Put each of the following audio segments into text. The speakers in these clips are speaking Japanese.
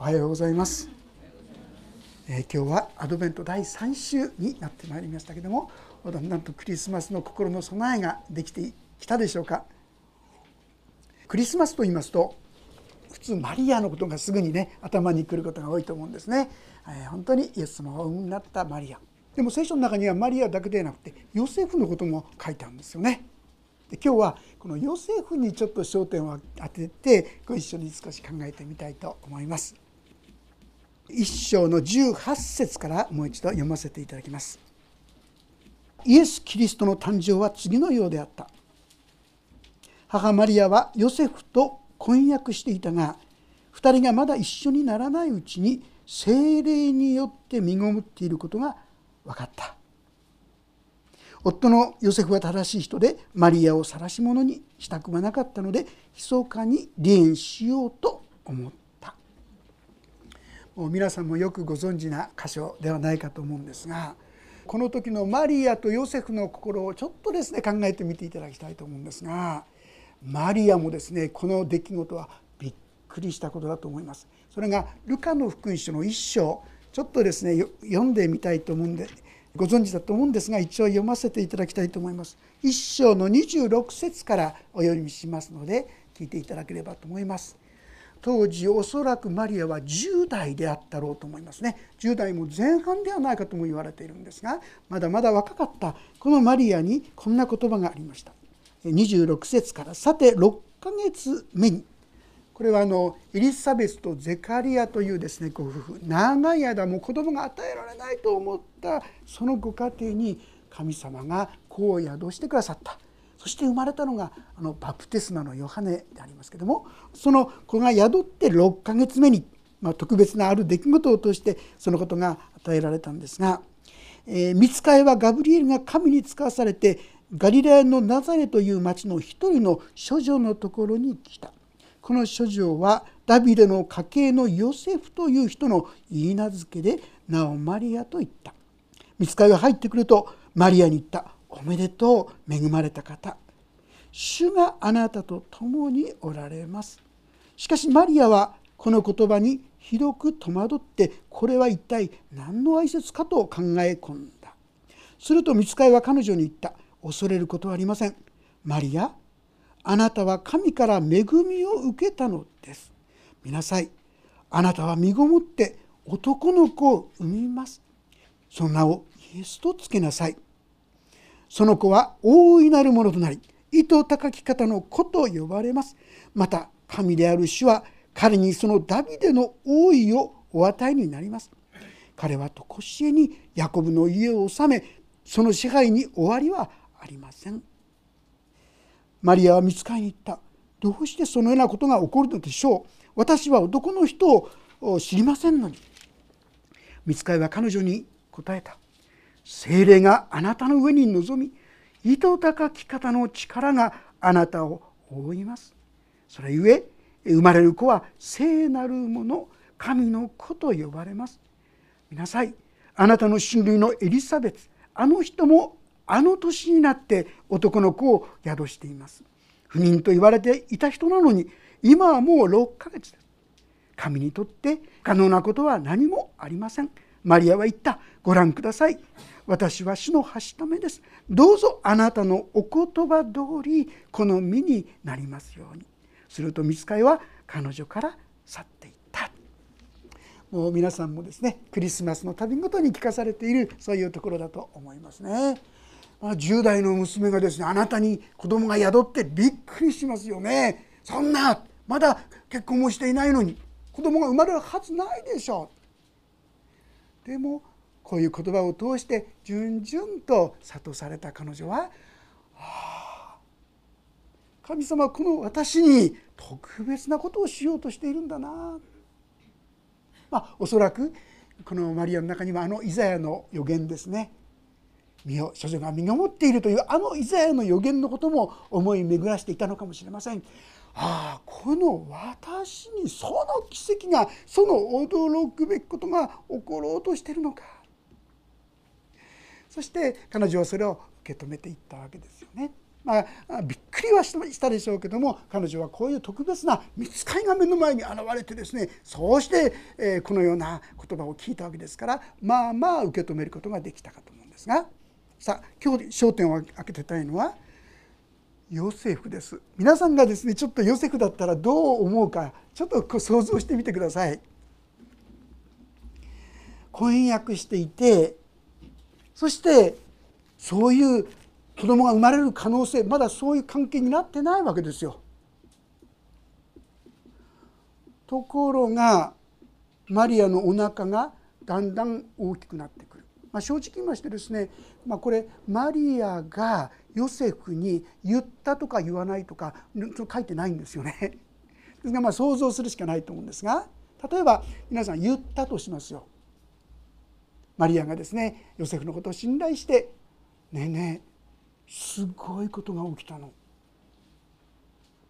おはようございます、えー、今日はアドベント第3週になってまいりましたけどもだんだんとクリスマスの心の備えができてきたでしょうか。クリスマスと言いますと普通マリアのことがすぐにね頭にくることが多いと思うんですね、えー、本当にイエス様を産になったマリア。でも聖書の中にはマリアだけでなくてヨセフのことも書いてあるんですよね。で今日はこのヨセフにちょっと焦点を当ててご一緒に少し考えてみたいと思います。一章の18節からもう一度読ませていただきます。イエス・キリストの誕生は次のようであった。母マリアはヨセフと婚約していたが2人がまだ一緒にならないうちに精霊によって身ごもっていることが分かった。夫のヨセフは正しい人でマリアを晒し者にしたくはなかったので密かに離縁しようと思った皆さんもよくご存知な箇所ではないかと思うんですがこの時のマリアとヨセフの心をちょっとですね考えてみていただきたいと思うんですがマリアもですねこの出来事はびっくりしたことだと思います。それがルカの福音書の一章ちょっとですね読んでみたいと思うんでご存知だと思うんですが一応読ませていただきたいと思います。一章の26節からお読みしますので聞いていただければと思います。当時おそらくマリアは10代であったろうと思いますね。10代も前半ではないかとも言われているんですがまだまだ若かったこのマリアにこんな言葉がありました。26節から「さて6ヶ月目に。これはあのエリザベスとゼカリアというですねご夫婦長い間も子供が与えられないと思ったそのご家庭に神様が子を宿してくださった。そして生まれたのがあのバプテスマのヨハネでありますけどもその子が宿って6ヶ月目に、まあ、特別なある出来事を通してそのことが与えられたんですが、えー、見つかいはガブリエルが神に使わされてガリラヤのナザレという町の一人の処女のところに来た。この処女はダビデの家系のヨセフという人の言い名付けで名をマリアと言った見つかりが入ってくるとマリアに言った「おめでとう恵まれた方。主があなたと共におられます」しかしマリアはこの言葉にひどく戸惑ってこれは一体何の挨拶かと考え込んだ。すると見つかりは彼女に言った「恐れることはありません」マリアあなたは神から恵みを受けたのです。見なさい。あなたは身ごもって男の子を産みます。その名をイエスとつけなさい。その子は大いなるものとなり糸高き方の子と呼ばれます。また神である主は彼にそのダビデの王位をお与えになります。彼は常しえにヤコブの家を治めその支配に終わりはありません。マリアは見つかりに行った。どうしてそのようなことが起こるのでしょう。私は男の人を知りませんのに。見つかりは彼女に答えた。精霊があなたの上に臨み糸高き方の力があなたを覆います。それゆえ生まれる子は聖なるもの神の子と呼ばれます。見なさい。あなたの親類のエリザベツあの人もあの年になって男の子を宿しています。不妊と言われていた人なのに今はもう6ヶ月です。神にとって可能なことは何もありません。マリアは言った。ご覧ください。私は主のはしためです。どうぞあなたのお言葉通りこの身になりますように。すると見つかいは彼女から去っていった。もう皆さんもですねクリスマスの旅ごとに聞かされているそういうところだと思いますね。10代の娘がですねあなたに子供が宿ってびっくりしますよね。そんなまだ結婚もしていないのに子供が生まれるはずないでしょう。でもこういう言葉を通して順々と諭された彼女は「ああ神様はこの私に特別なことをしようとしているんだな」まあおそらくこのマリアの中にはあのイザヤの予言ですね。身を処女が身ごもっているというあのイザヤの予言のことも思い巡らしていたのかもしれません。ああこの私にその奇跡がその驚くべきことが起ころうとしているのか。そして彼女はそれを受け止めていったわけですよね。まあ、びっくりはしたでしょうけども彼女はこういう特別な見つかりが目の前に現れてですねそうして、えこのような言葉を聞いたわけですからまあまあ受け止めることができたかと思うんですがさあ今日焦点を開けてたいのはヨセフです皆さんがですねちょっとヨセフだったらどう思うかちょっと想像してみてください。婚約していてそしてそういう子供が生まれる可能性まだそういう関係になってないわけですよ。ところがマリアのお腹がだんだん大きくなってくる、まあ、正直言いましてですね、まあ、これマリアがヨセフに言ったとか言わないとか書いてないんですよね。ですがまあ想像するしかないと思うんですが例えば皆さん言ったとしますよ。マリアがですねヨセフのことを信頼して「ねえねえすごいことが起きたの。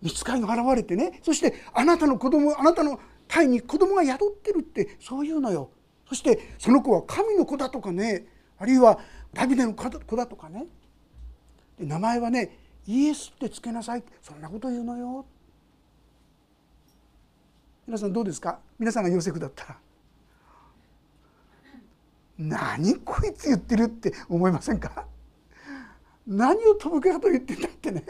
見つかりが現れてねそしてあなたの子供あなたの胎に子供が宿ってるってそういうのよ。そしてその子は神の子だとかねあるいはダビデの子だとかね。で名前はねイエスってつけなさい。そんなこと言うのよ。皆さんどうですか？皆さんがヨセフだったら。何こいつ言ってるって思いませんか何をとぼけかと言ってんだってね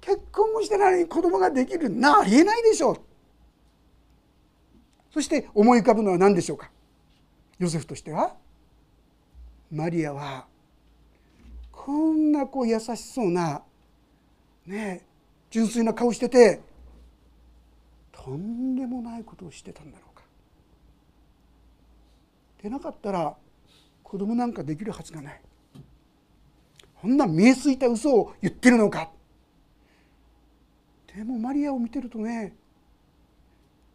結婚もしてないのに子供ができるなありえないでしょうそして思い浮かぶのは何でしょうか？ヨセフとしては？マリアはこんなこう優しそうなね純粋な顔しててとんでもないことをしてたんだろう。でなかったら子供なんかできるはずがない。こんな見えすいた嘘を言ってるのか。でもマリアを見てるとね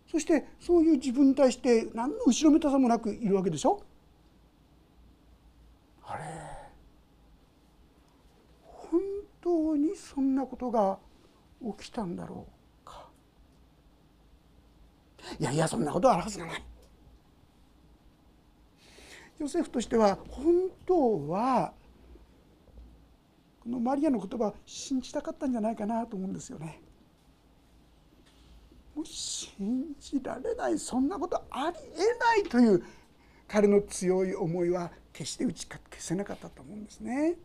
そしてそういう自分に対して何の後ろめたさもなくいるわけでしょ。あれ本当にそんなことが起きたんだろうか。いやいやそんなことはあるはずがない。ヨセフとしては本当はこのマリアの言葉を信じたかったんじゃないかなと思うんですよね。もう信じられないそんなことありえないという彼の強い思いは決して打ち消せなかったと思うんですね。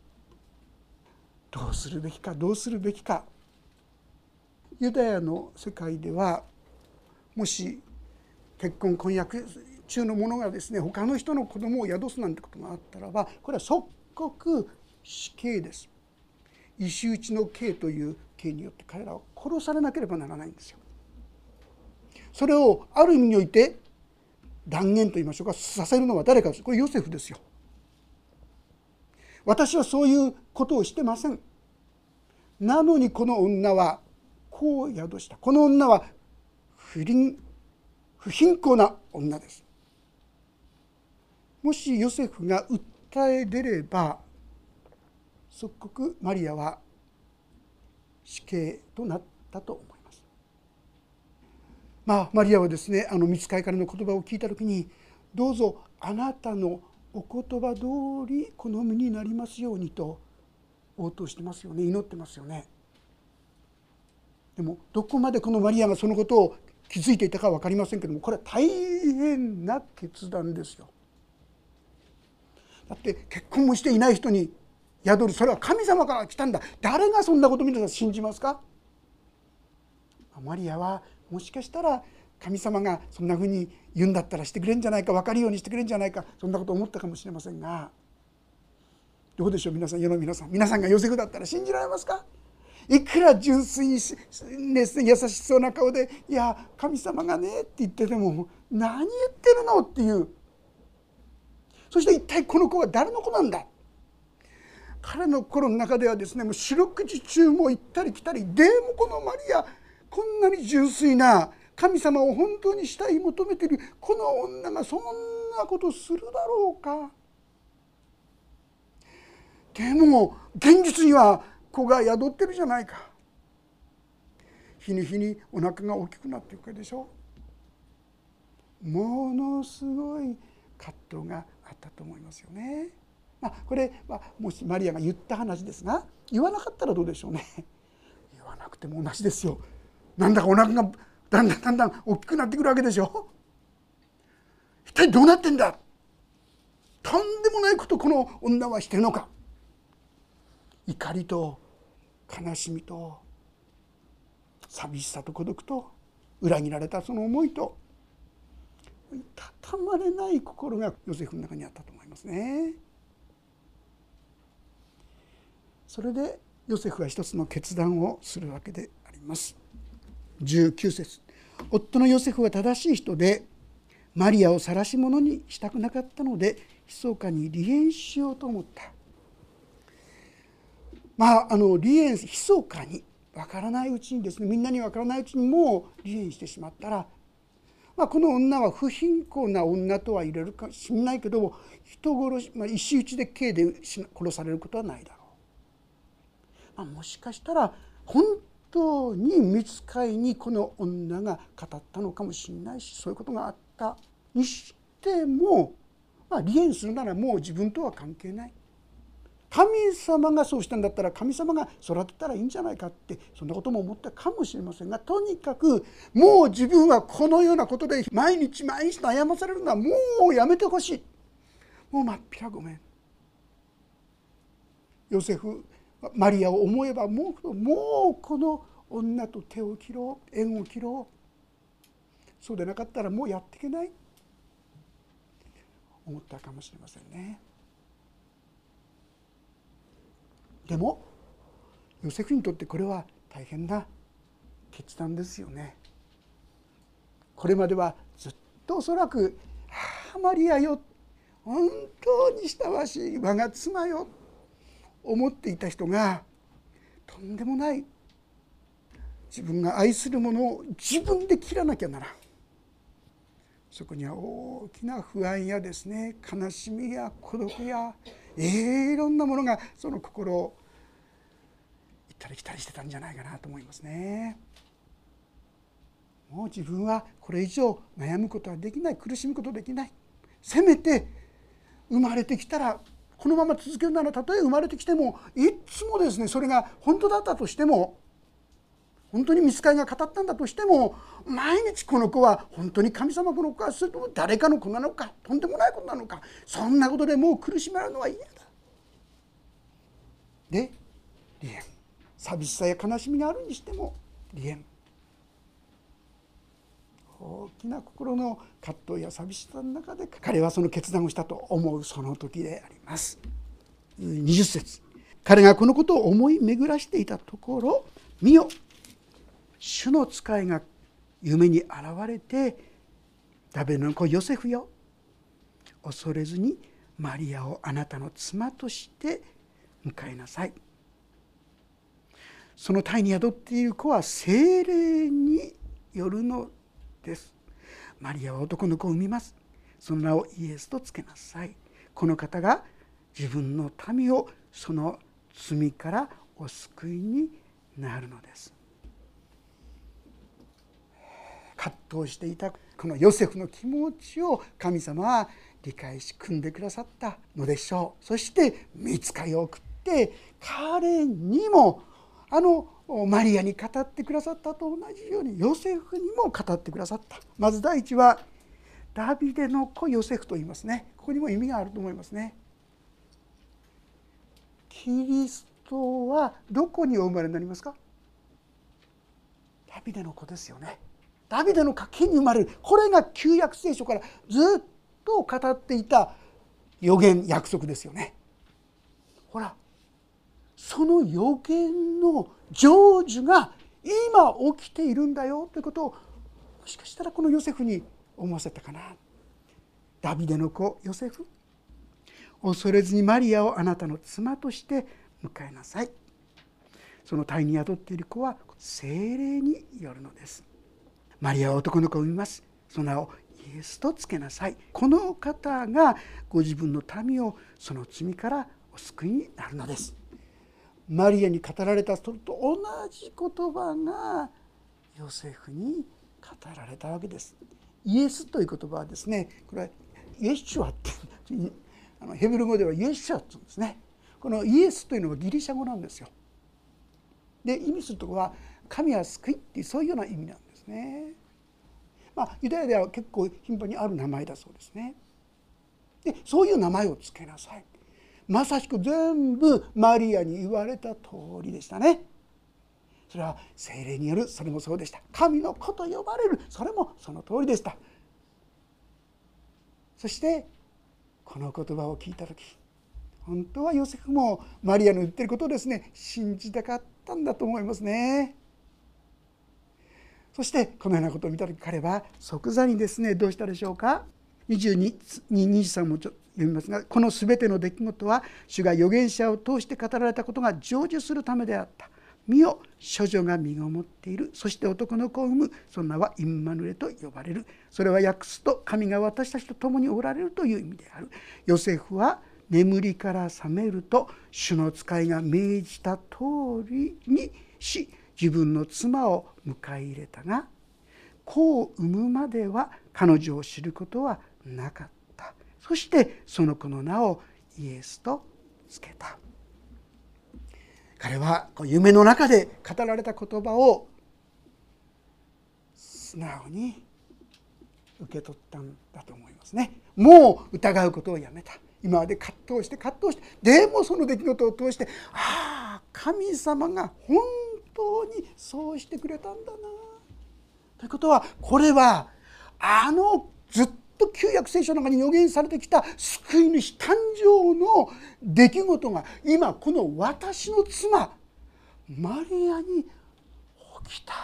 どうするべきかどうするべきかユダヤの世界ではもし結婚婚約中の者がですね他の人の子供を宿すなんてことがあったらばこれは即刻死刑です石打ちの刑という刑によって彼らは殺されなければならないんですよ。それをある意味において断言と言いましょうかさせるのは誰かですこれヨセフですよ。私はそういうことをしてません。なのにこの女はこう宿したこの女は不倫不貧困な女です。もしヨセフが訴え出れば即刻マリアは死刑となったと思います。まあマリアはですねあの見つかりからの言葉を聞いた時にどうぞあなたのお言葉通り好みになりますようにと応答してますよね祈ってますよね。でもどこまでこのマリアがそのことを気づいていたか分かりませんけどもこれは大変な決断ですよ。だって結婚もしていない人に宿るそれは神様から来たんだ。誰がそんなこと皆さん信じますか？マリアはもしかしたら神様がそんなふうに言うんだったらしてくれんじゃないか分かるようにしてくれんじゃないかそんなこと思ったかもしれませんが。どうでしょう皆さん世の皆さん。皆さんがヨセフだったら信じられますか？いくら純粋に、ね、優しそうな顔で「いや神様がね」って言ってても「何言ってるの?」っていうそして一体この子は誰の子なんだ？彼の心の中ではですねもう四六時中も行ったり来たりでもこのマリアこんなに純粋な神様を本当に慕い求めているこの女がそんなことするだろうか？でも現実には子が宿ってるじゃないか。日に日にお腹が大きくなっていくでしょ。ものすごい葛藤があったと思いますよね。まあ、これはもしマリアが言った話ですが言わなかったらどうでしょうね。言わなくても同じですよ。なんだかお腹がだんだんだんだん大きくなってくるわけでしょ。一体どうなってんだ？とんでもないことこの女はしてるのか。怒りと悲しみと寂しさと孤独と裏切られたその思いとたたまれない心がヨセフの中にあったと思いますね。それでヨセフは一つの決断をするわけであります。19節夫のヨセフは正しい人でマリアを晒し者にしたくなかったので密かに離縁しようと思った。まああの離縁密かに分からないうちにですねみんなに分からないうちにもう離縁してしまったら、まあ、この女は不貧困な女とは言えるかもしれないけども人殺し、まあ、石打ちで刑で殺されることはないだろう。まあ、もしかしたら本当に見つかいにこの女が語ったのかもしれないしそういうことがあったにしても、まあ、離縁するならもう自分とは関係ない。神様がそうしたんだったら神様が育てたらいいんじゃないかってそんなことも思ったかもしれませんがとにかくもう自分はこのようなことで毎日毎日悩まされるのはもうやめてほしい。もうまっぴらごめん。ヨセフマリアを思えばもうもうこの女と手を切ろう縁を切ろう。そうでなかったらもうやっていけない。思ったかもしれませんね。でもヨセフにとってこれは大変な決断ですよね。これまではずっとおそらく「ああマリアよ本当に親しい我が妻よ」思っていた人がとんでもない自分が愛するものを自分で切らなきゃならんそこには大きな不安やですね悲しみや孤独やいろんなものがその心を行ったり来たりしてたんじゃないかなと思いますね。もう自分はこれ以上悩むことはできない苦しむことできないせめて生まれてきたらこのまま続けるならたとえ生まれてきてもいつもですねそれが本当だったとしても本当に見つかりが語ったんだとしても毎日この子は本当に神様この子かそれとも誰かの子なのかとんでもないことなのかそんなことでもう苦しめられるのは嫌だ。で離縁寂しさや悲しみがあるにしても離縁大きな心の葛藤や寂しさの中で彼はその決断をしたと思うその時であります。20節彼がこのことを思い巡らしていたところ「見よ主の使いが夢に現れてダベの子ヨセフよ。恐れずにマリアをあなたの妻として迎えなさい」その体に宿っている子は精霊によるのです。マリアは男の子を産みます。その名をイエスとつけなさい。この方が自分の民をその罪からお救いになるのです。葛藤していたこのヨセフの気持ちを神様は理解し組んでくださったのでしょう。そして見つかりを送って彼にもあのマリアに語ってくださったと同じようにヨセフにも語ってくださった。まず第一はダビデの子ヨセフと言いますね。ここにも意味があると思いますね。キリストはどこにお生まれになりますか？ダビデの子ですよね。ダビデの家系に生まれるこれが旧約聖書からずっと語っていた予言約束ですよね。ほらその予言の成就が今起きているんだよということをもしかしたらこのヨセフに思わせたかな。ダビデの子ヨセフ恐れずにマリアをあなたの妻として迎えなさいその体に宿っている子は精霊によるのですマリアは男の子を産みます。その名をイエスとつけなさい。この方がご自分の民をその罪からお救いになるのです。マリアに語られたそれと同じ言葉がヨセフに語られたわけです。イエスという言葉はですねこれはイエシュアってあのヘブル語ではイエスシャって言うんですね。このイエスというのはギリシャ語なんですよ。で意味するところは神は救いっていうそういうような意味なんです。ね。まあユダヤでは結構頻繁にある名前だそうですね。でそういう名前を付けなさい。まさしく全部マリアに言われた通りでしたね。それは精霊によるそれもそうでした。神の子と呼ばれる。それもその通りでした。そしてこの言葉を聞いた時本当はヨセフもマリアの言ってることをですね信じたかったんだと思いますね。そしてこのようなことを見た時彼は即座にですねどうしたでしょうか？2223もちょ読みますがこの全ての出来事は主が預言者を通して語られたことが成就するためであった。見よ処女が身ごもっている。そして男の子を産む。その名はインマヌエと呼ばれる。それは訳すと神が私たちと共におられるという意味である。ヨセフは眠りから覚めると主の使いが命じた通りにし自分の妻を迎え入れたが子を産むまでは彼女を知ることはなかった。そしてその子の名をイエスとつけた。彼は夢の中で語られた言葉を素直に受け取ったんだと思いますね。もう疑うことをやめた。今まで葛藤して葛藤してでもその出来事を通してああ神様が本当にそうしてくれたんだな。ということはこれはあのずっと旧約聖書の中に予言されてきた救い主誕生の出来事が今この私の妻マリアに起きた。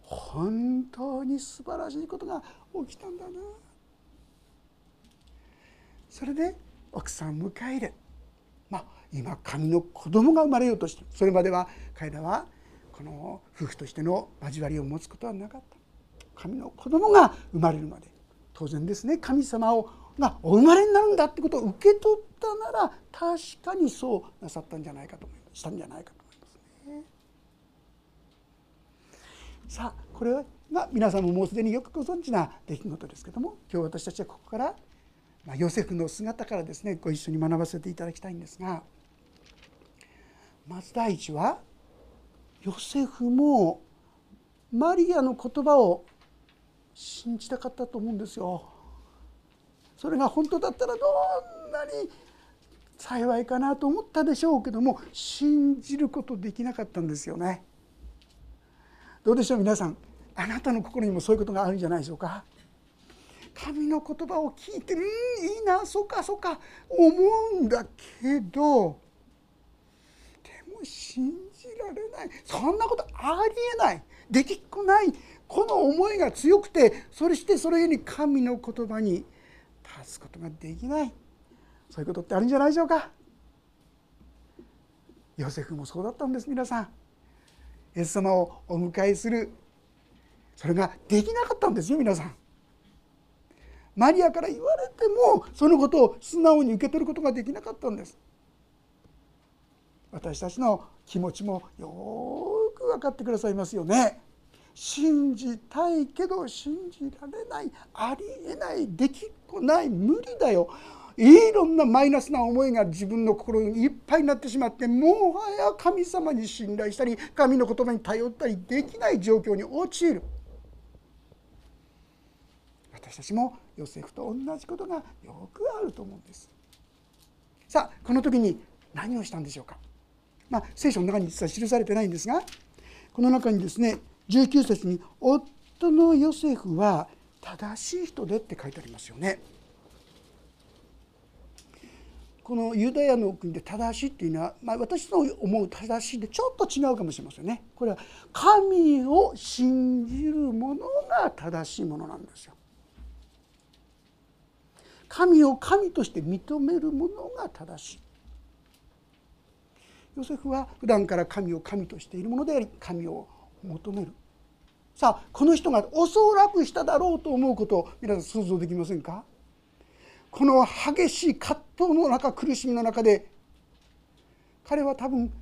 本当に素晴らしいことが起きたんだな。それで奥さん迎え入れ今神の子供が生まれようとしてそれまでは彼らはこの夫婦としての交わりを持つことはなかった神の子供が生まれるまで当然ですね神様をがお生まれになるんだってことを受け取ったなら確かにそうなさったんじゃないかと思いますしたんじゃないかと思いますね。さあこれが皆さんももうすでによくご存知な出来事ですけども今日私たちはここから、ま、ヨセフの姿からですねご一緒に学ばせていただきたいんですがまず第一はヨセフもマリアの言葉を信じたかったと思うんですよ。それが本当だったらどんなに幸いかなと思ったでしょうけども信じることできなかったんですよね。どうでしょう皆さんあなたの心にもそういうことがあるんじゃないでしょうか。神の言葉を聞いて「うんいいなそうかそうか」思うんだけど信じられない。そんなことありえない。できっこない。この思いが強くてそれしてそれに神の言葉に立つことができない。そういうことってあるんじゃないでしょうか。ヨセフもそうだったんです皆さん。イエス様をお迎えする。それができなかったんですよ皆さん。マリアから言われてもそのことを素直に受け取ることができなかったんです。私たちの気持ちもよく分かってくださいますよね。信じたいけど信じられないありえないできっこない無理だよ。いろんなマイナスな思いが自分の心にいっぱいになってしまってもはや神様に信頼したり神の言葉に頼ったりできない状況に陥る。私たちもヨセフと同じことがよくあると思うんです。さあこの時に何をしたんでしょうか？まあ聖書の中に実は記されてないんですがこの中にですね19節に「夫のヨセフは正しい人で」って書いてありますよね。このユダヤの国で正しいっていうのは、まあ、私の思う正しいでちょっと違うかもしれませんね。これは神を信じるものが正しいものなんですよ。神を神として認めるものが正しい。ヨセフは普段から神を神としているものであり神を求める。さあこの人がおそらくしただろうと思うことを皆さん想像できませんか？この激しい葛藤の中苦しみの中で彼は多分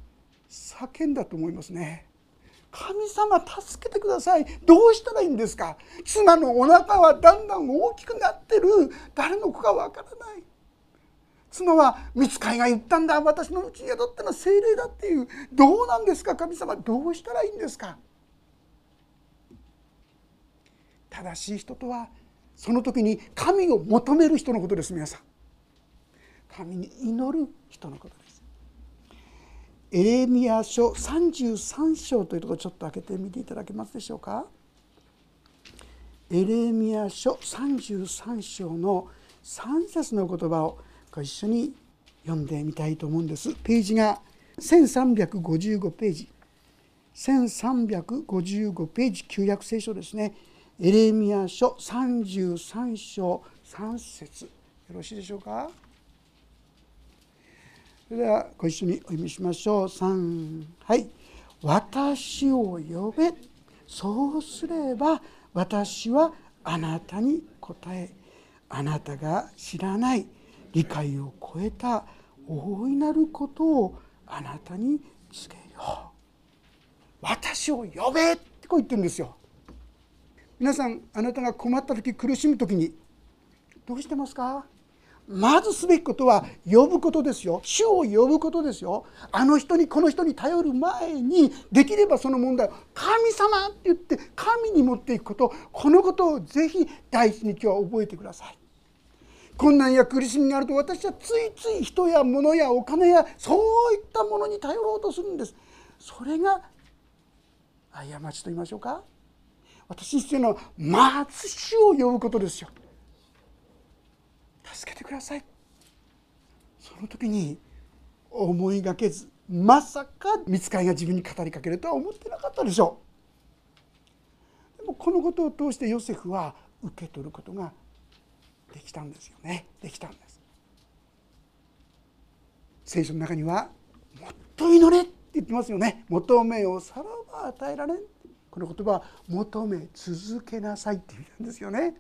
叫んだと思いますね。神様助けてください。どうしたらいいんですか？妻のお腹はだんだん大きくなってる。誰の子かわからない。妻は見つかいが言ったんだ。私のうちに宿ったのは精霊だっていう。どうなんですか？神様どうしたらいいんですか？正しい人とはその時に神を求める人のことです。皆さん。神に祈る人のことです。エレミア書33章というところちょっと開けてみていただけますでしょうか？エレミア書33章の3節の言葉をご一緒に読んでみたいと思うんです。ページが1355ページ。1355ページ旧約聖書ですね。エレミア書33章3節。よろしいでしょうか？それではご一緒にお読みしましょう。3はい「私を呼べ」そうすれば私はあなたに答え。あなたが知らない。理解を超えた大いなることをあなたに告げよう。私を呼べってこう言ってるんですよ。皆さんあなたが困った時苦しむ時にどうしてますか？まずすべきことは呼ぶことですよ。主を呼ぶことですよ。あの人にこの人に頼る前にできればその問題を神様って言って神に持っていくこと。このことをぜひ第一に今日は覚えてください。困難や苦しみがあると私はついつい人や物やお金やそういったものに頼ろうとするんです。それが過ちと言いましょうか。私に必要なのはまず主を呼ぶことですよ。助けてください。その時に思いがけずまさか見つかりが自分に語りかけるとは思ってなかったでしょう。でもこのことを通してヨセフは受け取ることができたんですよねできたんです聖書の中にはもっと祈れって言ってますよね求めをさらば与えられんこの言葉は求め続けなさいって意味なんですよね。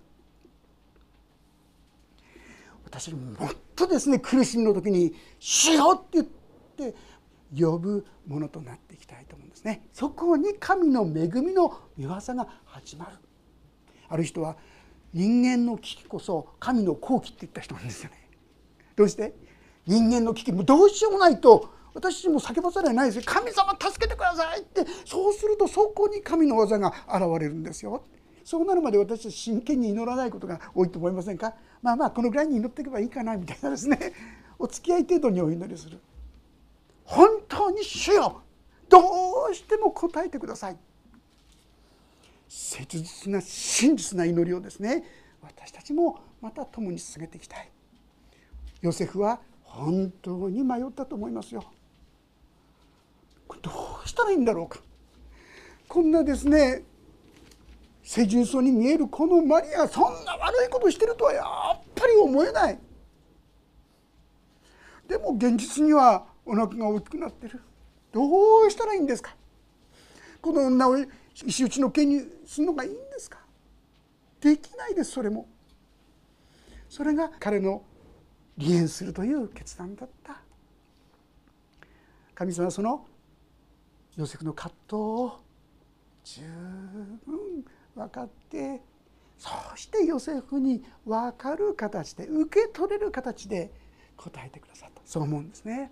私もっとですね苦しみの時に「しよう!」って言って呼ぶものとなっていきたいと思うんですね。そこに神の恵みの御業が始まる。ある人は人間の危機こそ神の好機って言った人なんですよね。どうして？人間の危機。もどうしようもないと私も叫ばざるをないですよ。神様助けてくださいってそうするとそこに神の技が現れるんですよ。そうなるまで私たち真剣に祈らないことが多いと思いませんか？まあまあこのぐらいに祈っていけばいいかなみたいなですね。お付き合い程度にお祈りする。本当に主よどうしても答えてください。切実な真実な祈りをですね私たちもまた共に進めていきたい。ヨセフは本当に迷ったと思いますよ。どうしたらいいんだろうか。こんなですね世重層に見えるこのマリアそんな悪いことしてるとはやっぱり思えない。でも現実にはお腹が大きくなってる。どうしたらいいんですか。この女を石打ちの刑にするのがいいんですか？できないですそれも。それが彼の離縁するという決断だった。神様はそのヨセフの葛藤を十分分かってそしてヨセフに分かる形で受け取れる形で答えてくださった。そう思うんですね。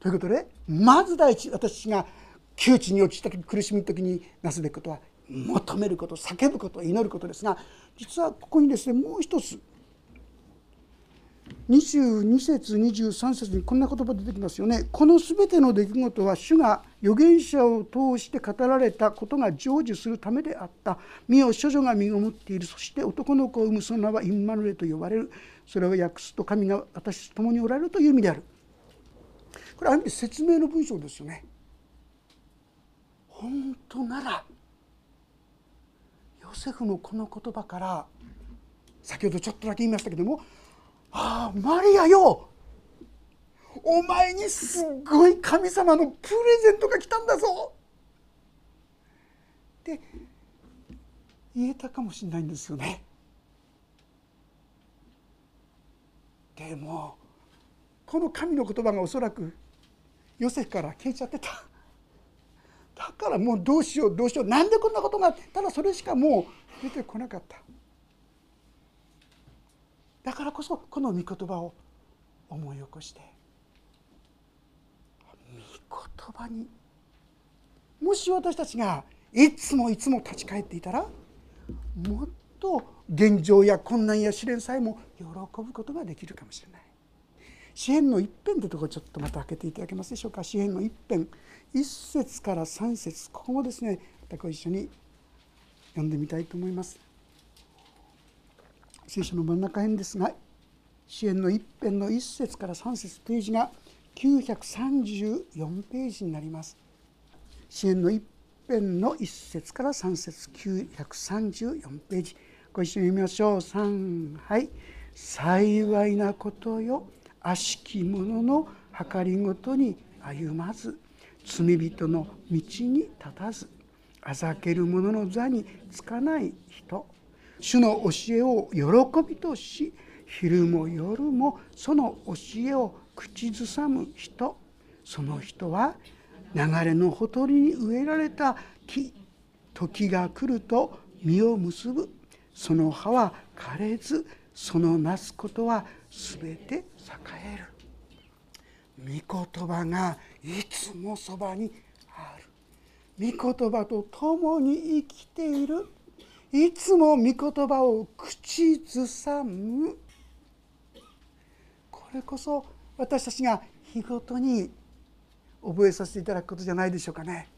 ということでまず第一私が窮地に陥った時苦しみの時になすべきことは求めること叫ぶこと祈ることですが実はここにですねもう一つ22節23節にこんな言葉出てきますよね。この全ての出来事は主が預言者を通して語られたことが成就するためであった。身を処女が身ごもっている。そして男の子を産むその名はインマヌレと呼ばれる。それを訳すと神が私と共におられるという意味である。これある意味説明の文章ですよね。本当ならヨセフのこの言葉から先ほどちょっとだけ言いましたけどもああマリアよ。お前にすごい神様のプレゼントが来たんだぞ。って言えたかもしれないんですよね。でもこの神の言葉がおそらくヨセフから消えちゃってた。だからもうどうしようどうしようなんでこんなことがただそれしかもう出てこなかっただからこそこの御言葉を思い起こして御言葉にもし私たちがいつもいつも立ち返っていたらもっと現状や困難や試練さえも喜ぶことができるかもしれない。詩篇の一編というところちょっとまた開けていただけますでしょうか？詩篇の一編一節から三節ここもですねまたご一緒に読んでみたいと思います。聖書の真ん中辺ですが詩篇の一編の一節から三節ページが934ページになります。詩篇の一編の一節から三節934ページ。ご一緒に読みましょう。3はい。幸いなことよ。悪しき者の計りごとに歩まず罪人の道に立たずあざける者の座につかない人。主の教えを喜びとし昼も夜もその教えを口ずさむ人。その人は流れのほとりに植えられた木時が来ると実を結ぶ。その葉は枯れずそのなすことは全て栄える。御言葉がいつもそばにある。御言葉と共に生きている。いつも御言葉を口ずさむ。これこそ私たちが日ごとに覚えさせていただくことじゃないでしょうかね。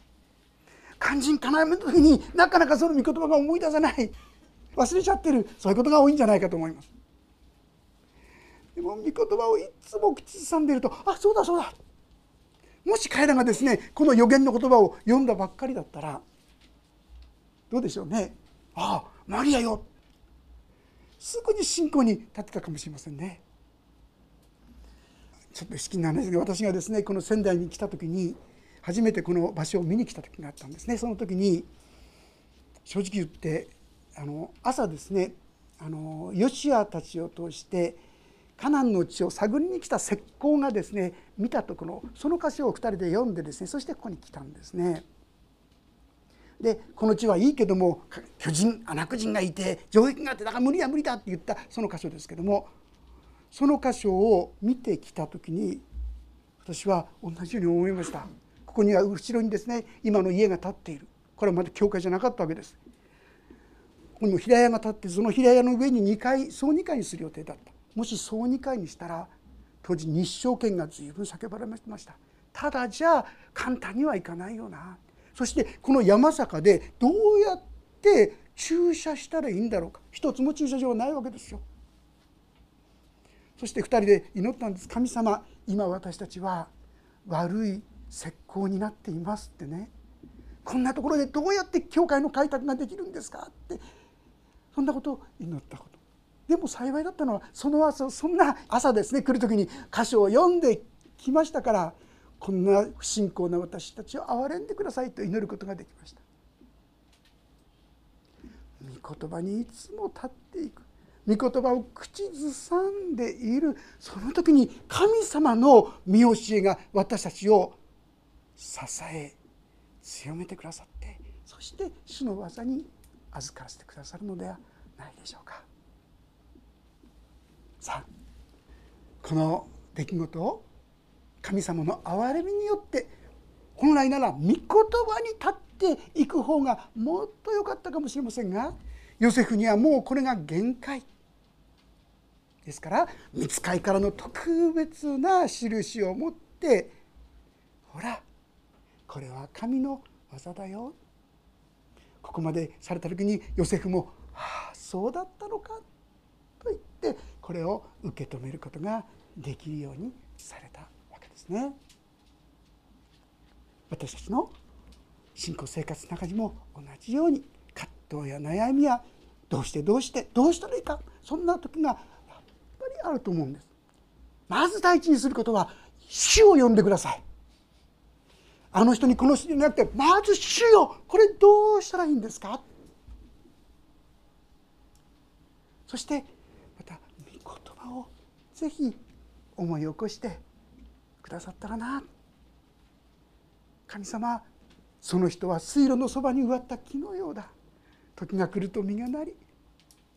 肝心かなめの時になかなかその御言葉が思い出せない。忘れちゃってる。そういうことが多いんじゃないかと思います。でも御言葉をいつも口ずさんでいるとあそうだそうだ。もし彼らがですねこの予言の言葉を読んだばっかりだったらどうでしょうね。ああマリアよ。すぐに信仰に立ってたかもしれませんね。ちょっと好きなんですが私がですねこの仙台に来た時に初めてこの場所を見に来た時があったんですね。その時に正直言ってあの朝ですねあのヨシアたちを通してカナンの地を探りに来た石膏がですね見たところその箇所を2人で読んでですねそしてここに来たんですね。でこの地はいいけども巨人アナク人がいて城壁があってだから無理だ無理だって言ったその箇所ですけどもその箇所を見てきた時に私は同じように思いました。ここには後ろにですね今の家が建っている。これはまだ教会じゃなかったわけです。ここにも平屋が建ってその平屋の上に2階総2階にする予定だった。もし総2階にしたら当時日照権が随分叫ばれました。ただじゃあ簡単にはいかないよな。そしてこの山坂でどうやって駐車したらいいんだろうか。一つも駐車場はないわけですよ。そして2人で祈ったんです。神様今私たちは悪い石膏になっていますってね。こんなところでどうやって教会の開拓ができるんですかって。そんなことを祈ったこと。でも幸いだったのはその朝そんな朝ですね来る時に箇所を読んできましたからこんな不信仰な私たちを憐れんでくださいと祈ることができました。御言葉にいつも立っていく。御言葉を口ずさんでいるその時に神様の見教えが私たちを支え強めてくださってそして主の技に預からせてくださるのではないでしょうか。さあこの出来事を神様の憐れみによって本来なら御言葉に立っていく方がもっと良かったかもしれませんがヨセフにはもうこれが限界。ですから見つかいからの特別な印を持ってほらこれは神の技だよ。ここまでされた時にヨセフも「ああそうだったのか」と言ってこれを受け止めることができるようにされたわけですね。私たちの信仰生活の中にも同じように葛藤や悩みやどうしてどうしてどうしたらいいかそんな時がやっぱりあると思うんです。まず第一にすることは主を呼んでください。あの人にこの人になってまず主よ。これどうしたらいいんですか？そしてぜひ思い起こしてくださったらな。神様その人は水路のそばに植わった木のようだ。時が来ると実がなり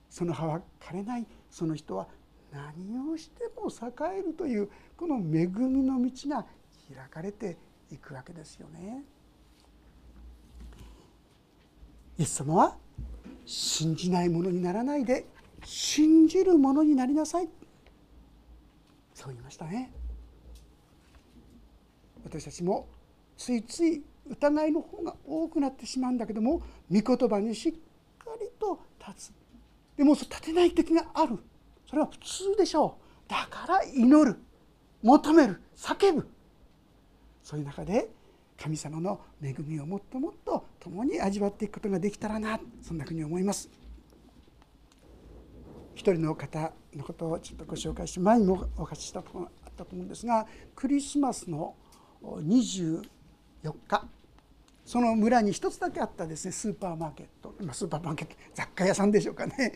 その葉は枯れない。その人は何をしても栄えるというこの恵みの道が開かれていくわけですよね。イエス様は信じないものにならないで信じるものになりなさい。そう言いましたね。私たちもついつい疑いの方が多くなってしまうんだけども御言葉にしっかりと立つ。でも立てない時がある。それは普通でしょう。だから祈る。求める。叫ぶ。そういう中で神様の恵みをもっともっと共に味わっていくことができたらな。そんなふうに思います。一人の方のことをちょっとご紹介して前にもお話ししたことがあったと思うんですがクリスマスの24日。その村に一つだけあったですねスーパーマーケット、まあ、スーパーマーケット雑貨屋さんでしょうかね。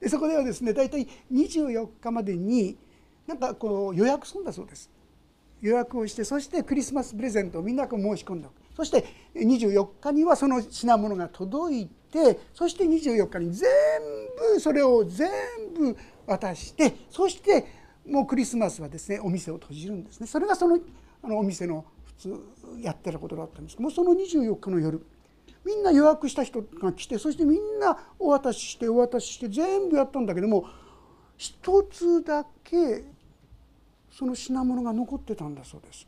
でそこではですね大体24日までになんかこう予約するんだそうです。予約をしてそしてクリスマスプレゼントをみんなこう申し込んでおく。そして24日にはその品物が届いてそして24日に全部それを全部渡してそしてもうクリスマスはですねお店を閉じるんですねそれがそのあのお店の普通やってることだったんですけどもその24日の夜みんな予約した人が来てそしてみんなお渡ししてお渡しして全部やったんだけども一つだけその品物が残ってたんだそうです。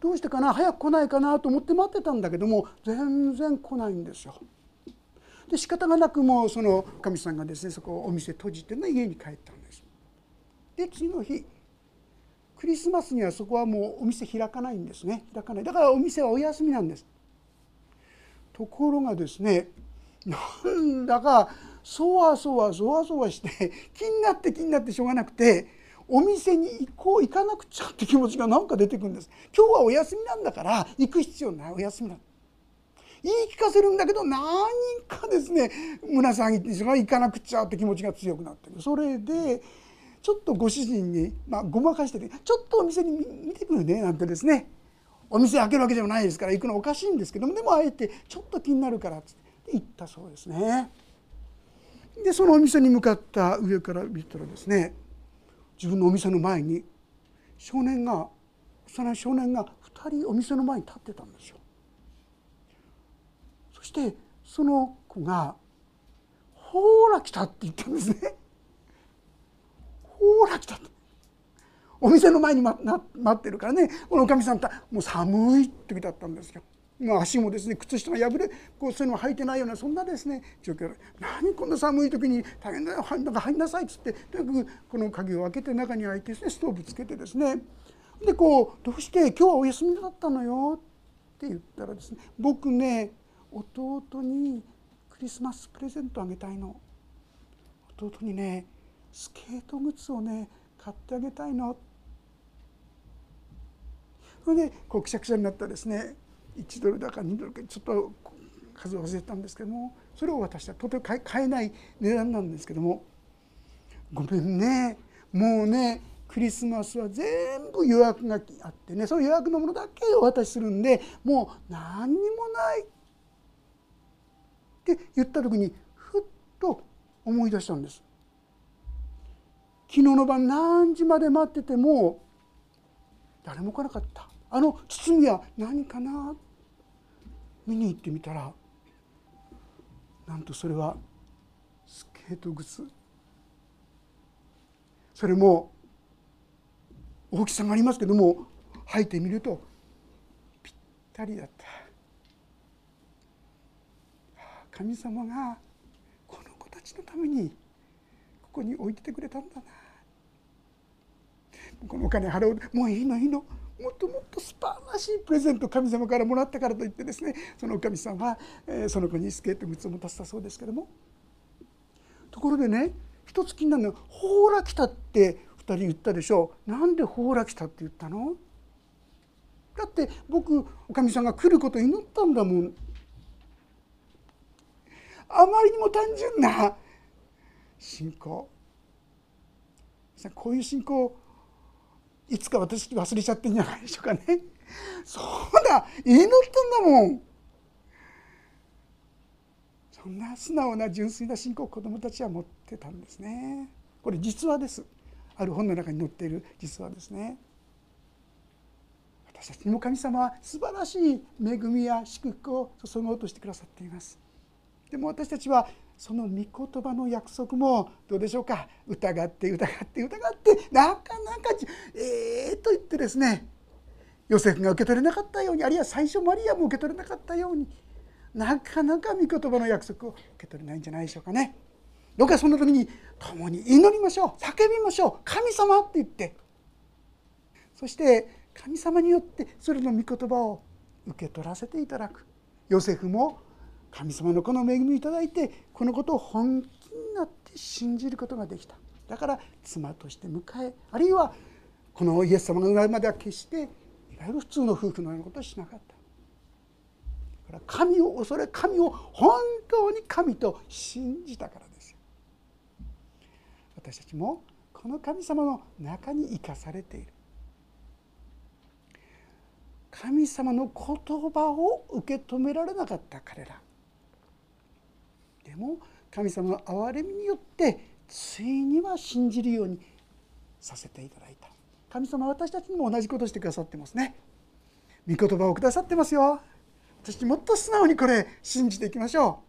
どうしてかな？早く来ないかなと思って待ってたんだけども全然来ないんですよ。で仕方がなくもうそのかみさんがですねそこをお店閉じてね家に帰ったんです。で次の日クリスマスにはそこはもうお店開かないんですね開かないだからお店はお休みなんです。ところがですねなんだかそわそわそわそわして気になって気になってしょうがなくてお店に行こう行かなくちゃって気持ちがなんか出てくるんです。今日はお休みなんだから行く必要ないお休みなんだ。言い聞かせるんだけど何かですね胸騒ぎっていうか行かなくちゃって気持ちが強くなってる。それでちょっとご主人に、まあ、ごまかしててちょっとお店に見てくるねなんてですね。お店開けるわけでもないですから行くのおかしいんですけどもでもあえてちょっと気になるからっつって行ったそうですね。でそのお店に向かった上から見たらですね自分のお店の前に少年が幼い少年が2人お店の前に立ってたんですよ。そしてその子が「ほら来た」って言ったんですね。ほら来たと。お店の前に待ってるからねこのおかみさんともう寒い時だったんですよ。まあ、足もですね靴下が破れこうそういうのが履いてないようなそんなですね状況。何こんな寒い時に大変だよ入んなさいっつってとにかくこの鍵を開けて中に開いてですねストーブつけてですね。でこう「どうして今日はお休みだったのよ」って言ったらですね「僕ね弟にクリスマスプレゼントあげたいの」「弟にねスケート靴をね買ってあげたいの」それでこうくしゃくしゃになったですね1ドルだか2ドルかちょっと数を忘れたんですけどもそれを渡したとても買えない値段なんですけどもごめんねもうねクリスマスは全部予約があってねその予約のものだけお渡しするんでもう何にもないって言った時にふっと思い出したんです。昨日の晩何時まで待ってても誰も来なかったあの包みは何かな見に行ってみたらなんとそれはスケート靴。それも大きさがありますけども履いてみるとぴったりだった。神様がこの子たちのためにここに置いててくれたんだな。このお金払うもういいのいいの。もっともっと素晴らしいプレゼントを神様からもらったからといってですねそのおかみさんは、えその子にスケート靴を持たせたそうですけども。ところでね一つ気になるのは「ほーら来た」って2人言ったでしょう。なんで「ほーら来た」って言ったの？だって僕おかみさんが来ること祈ったんだもん。あまりにも単純な信仰。こういう信仰いつか私忘れちゃってんじゃないでしょうかね。そうだ祈ったんだもん。そんな素直な純粋な信仰を子どもたちは持ってたんですね。これ実話です。ある本の中に載っている実話ですね。私たちにも神様は素晴らしい恵みや祝福を注ごうとしてくださっています。でも私たちはその御言葉の約束もどうでしょうか？疑って疑って疑ってなかなかええー、と言ってですねヨセフが受け取れなかったようにあるいは最初マリアも受け取れなかったようになかなか御言葉の約束を受け取れないんじゃないでしょうかね。どうかその時に共に祈りましょう叫びましょう神様って言って。そして神様によってそれの御言葉を受け取らせていただく。ヨセフも神様のこの恵みをいただいてこのことを本気になって信じることができた。だから妻として迎えあるいはこのイエス様が生まれまでは決していわゆる普通の夫婦のようなことをしなかった。から神を恐れ神を本当に神と信じたからです私たちもこの神様の中に生かされている。神様の言葉を受け止められなかった彼ら。でも神様の憐れみによってついには信じるようにさせていただいた。神様は私たちにも同じことをしてくださってますね。御言葉をくださってますよ。私もっと素直にこれ信じていきましょ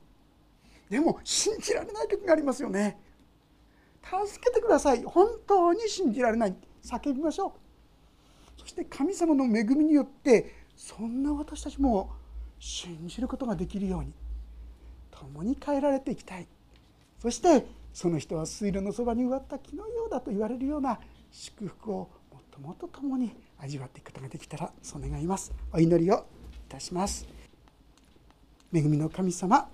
う。でも信じられない時がありますよね。助けてください。本当に信じられない。叫びましょう。そして神様の恵みによってそんな私たちも信じることができるように。共に変えられていきたい。そしてその人は水路のそばに植わった木のようだと言われるような祝福をもっともっと共に味わっていくことができたらそう願いますお祈りをいたします。恵みの神様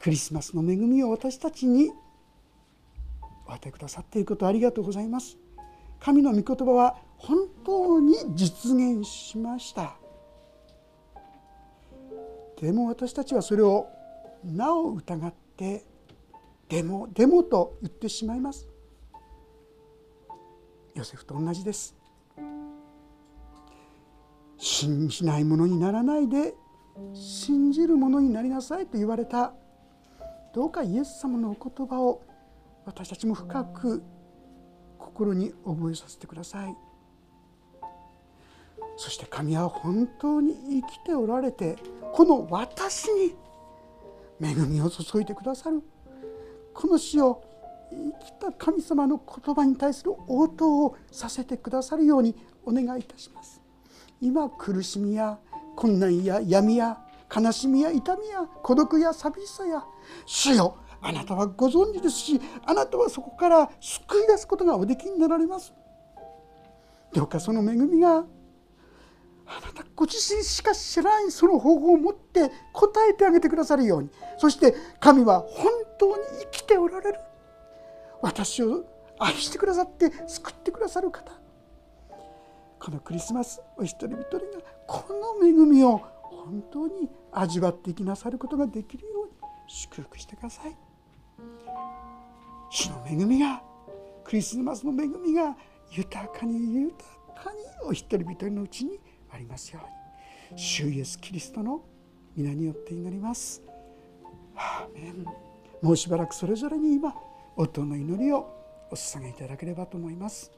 クリスマスの恵みを私たちにお与えくださっていることありがとうございます。神の御言葉は本当に実現しました。でも私たちはそれをなお疑ってでもでもと言ってしまいます。ヨセフと同じです。信じないものにならないで信じるものになりなさいと言われたどうかイエス様のお言葉を私たちも深く心に覚えさせてください。そして神は本当に生きておられてこの私に恵みを注いでくださる。この死を生きた神様の言葉に対する応答をさせてくださるようにお願いいたします。今苦しみや困難や闇や悲しみや痛みや孤独や寂しさや主よあなたはご存知ですしあなたはそこから救い出すことがおできになられます。どうかその恵みがあなたご自身しか知らないその方法を持って答えてあげてくださるように。そして神は本当に生きておられる。私を愛してくださって救ってくださる方。このクリスマスお一人一人がこの恵みを本当に味わっていきなさることができるように祝福してください。主の恵みがクリスマスの恵みが豊かに豊かにお一人一人のうちにありますように。主イエスキリストの皆によって祈ります。アーメン。もうしばらくそれぞれに今音の祈りをお捧げいただければと思います。